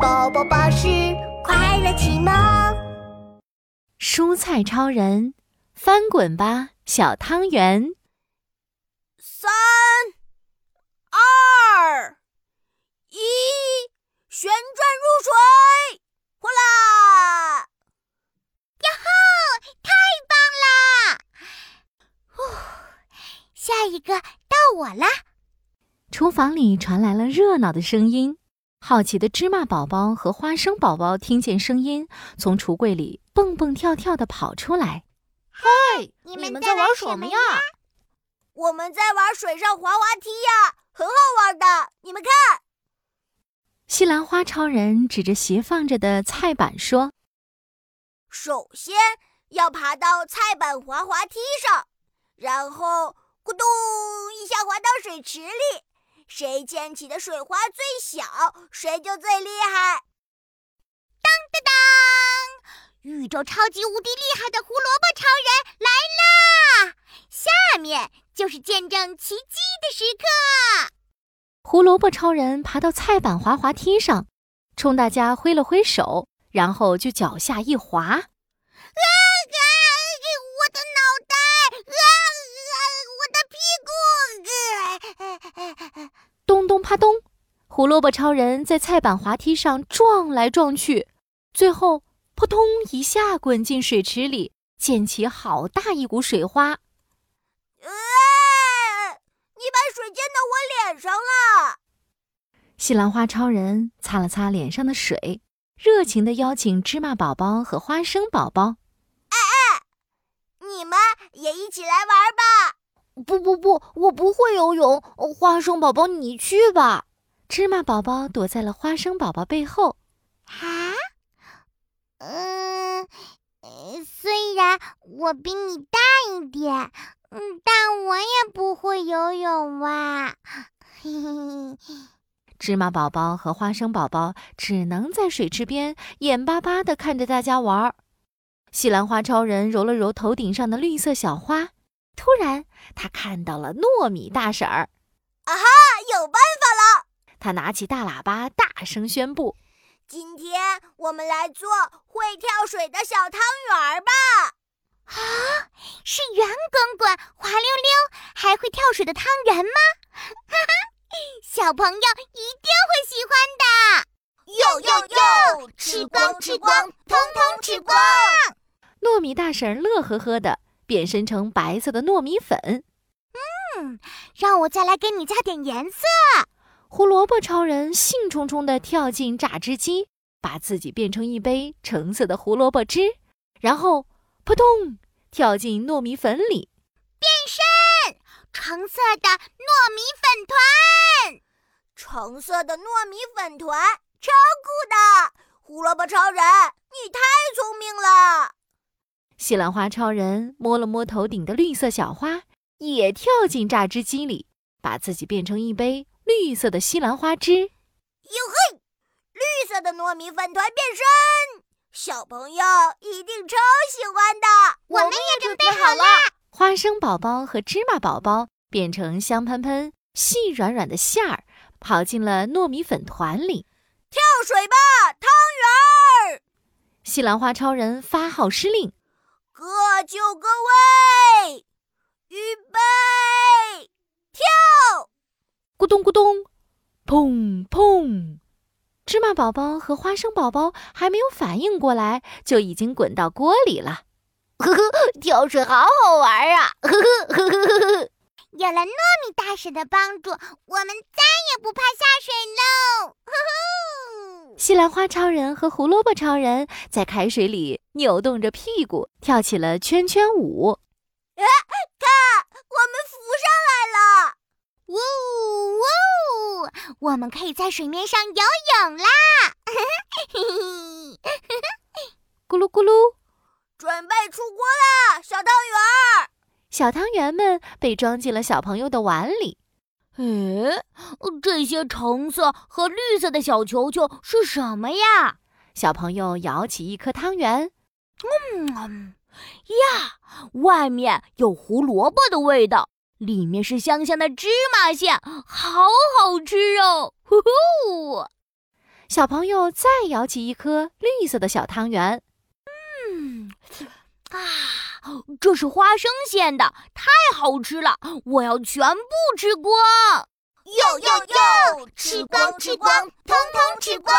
宝宝巴士快乐启蒙。蔬菜超人，翻滚吧，小汤圆！三、二、一，旋转入水！哗啦！呀吼！太棒啦！呼，下一个到我啦！厨房里传来了热闹的声音。好奇的芝麻宝宝和花生宝宝听见声音，从橱柜里蹦蹦跳跳的跑出来。嗨，你们在玩什么呀？我们在玩水上滑滑梯呀，很好玩的。你们看，西兰花超人指着斜放着的菜板说：“首先要爬到菜板滑滑梯上，然后咕咚一下滑到水池里。”谁溅起的水花最小，谁就最厉害。当当当！宇宙超级无敌厉害的胡萝卜超人来啦！下面就是见证奇迹的时刻。胡萝卜超人爬到菜板滑滑梯上，冲大家挥了挥手，然后就脚下一滑。啊啊！我的脑袋！啊啊！我的屁股！咚咚啪咚，胡萝卜超人在菜板滑梯上撞来撞去，最后扑通一下滚进水池里，溅起好大一股水花。呃，你把水溅到我脸上了！西兰花超人擦了擦脸上的水，热情地邀请芝麻宝宝和花生宝宝：“哎哎，你们也一起来玩吧！”不不不，我不会游泳。花生宝宝，你去吧。芝麻宝宝躲在了花生宝宝背后。啊，嗯，虽然我比你大一点，嗯，但我也不会游泳哇。嘿嘿嘿。芝麻宝宝和花生宝宝只能在水池边眼巴巴地看着大家玩。西兰花超人揉了揉头顶上的绿色小花。突然，他看到了糯米大婶儿。啊哈，有办法了！他拿起大喇叭，大声宣布：“今天我们来做会跳水的小汤圆儿吧！”啊，是圆滚滚、滑溜溜，还会跳水的汤圆吗？哈哈，小朋友一定会喜欢的！哟哟哟，吃光吃光，通通吃光！糯米大婶乐呵呵的。变身成白色的糯米粉，嗯，让我再来给你加点颜色。胡萝卜超人兴冲冲地跳进榨汁机，把自己变成一杯橙色的胡萝卜汁，然后扑通跳进糯米粉里，变身橙色的糯米粉团。橙色的糯米粉团，超酷的！胡萝卜超人，你太。西兰花超人摸了摸头顶的绿色小花，也跳进榨汁机里，把自己变成一杯绿色的西兰花汁。哟嘿，绿色的糯米粉团变身，小朋友一定超喜欢的。我们也准备好了。花生宝宝和芝麻宝宝变成香喷喷、细软软的馅儿，跑进了糯米粉团里。跳水吧，汤圆儿！西兰花超人发号施令。各就各位，预备，跳！咕咚咕咚，砰砰！芝麻宝宝和花生宝宝还没有反应过来，就已经滚到锅里了。呵呵，跳水好好玩啊！呵呵呵呵呵呵。有了糯米大婶的帮助，我们再也不怕下水喽！呵呵。西兰花超人和胡萝卜超人在开水里扭动着屁股，跳起了圈圈舞。哎，看，我们浮上来了！呜呜，我们可以在水面上游泳啦！咕噜咕噜，准备出锅啦，小汤圆儿！小汤圆们被装进了小朋友的碗里。哎，这些橙色和绿色的小球球是什么呀？小朋友舀起一颗汤圆，嗯呀，外面有胡萝卜的味道，里面是香香的芝麻馅，好好吃哦！呼呼。小朋友再舀起一颗绿色的小汤圆。嗯，啊，这是花生馅的，太好吃了！我要全部吃光。哟哟哟，吃光吃光，通通吃光！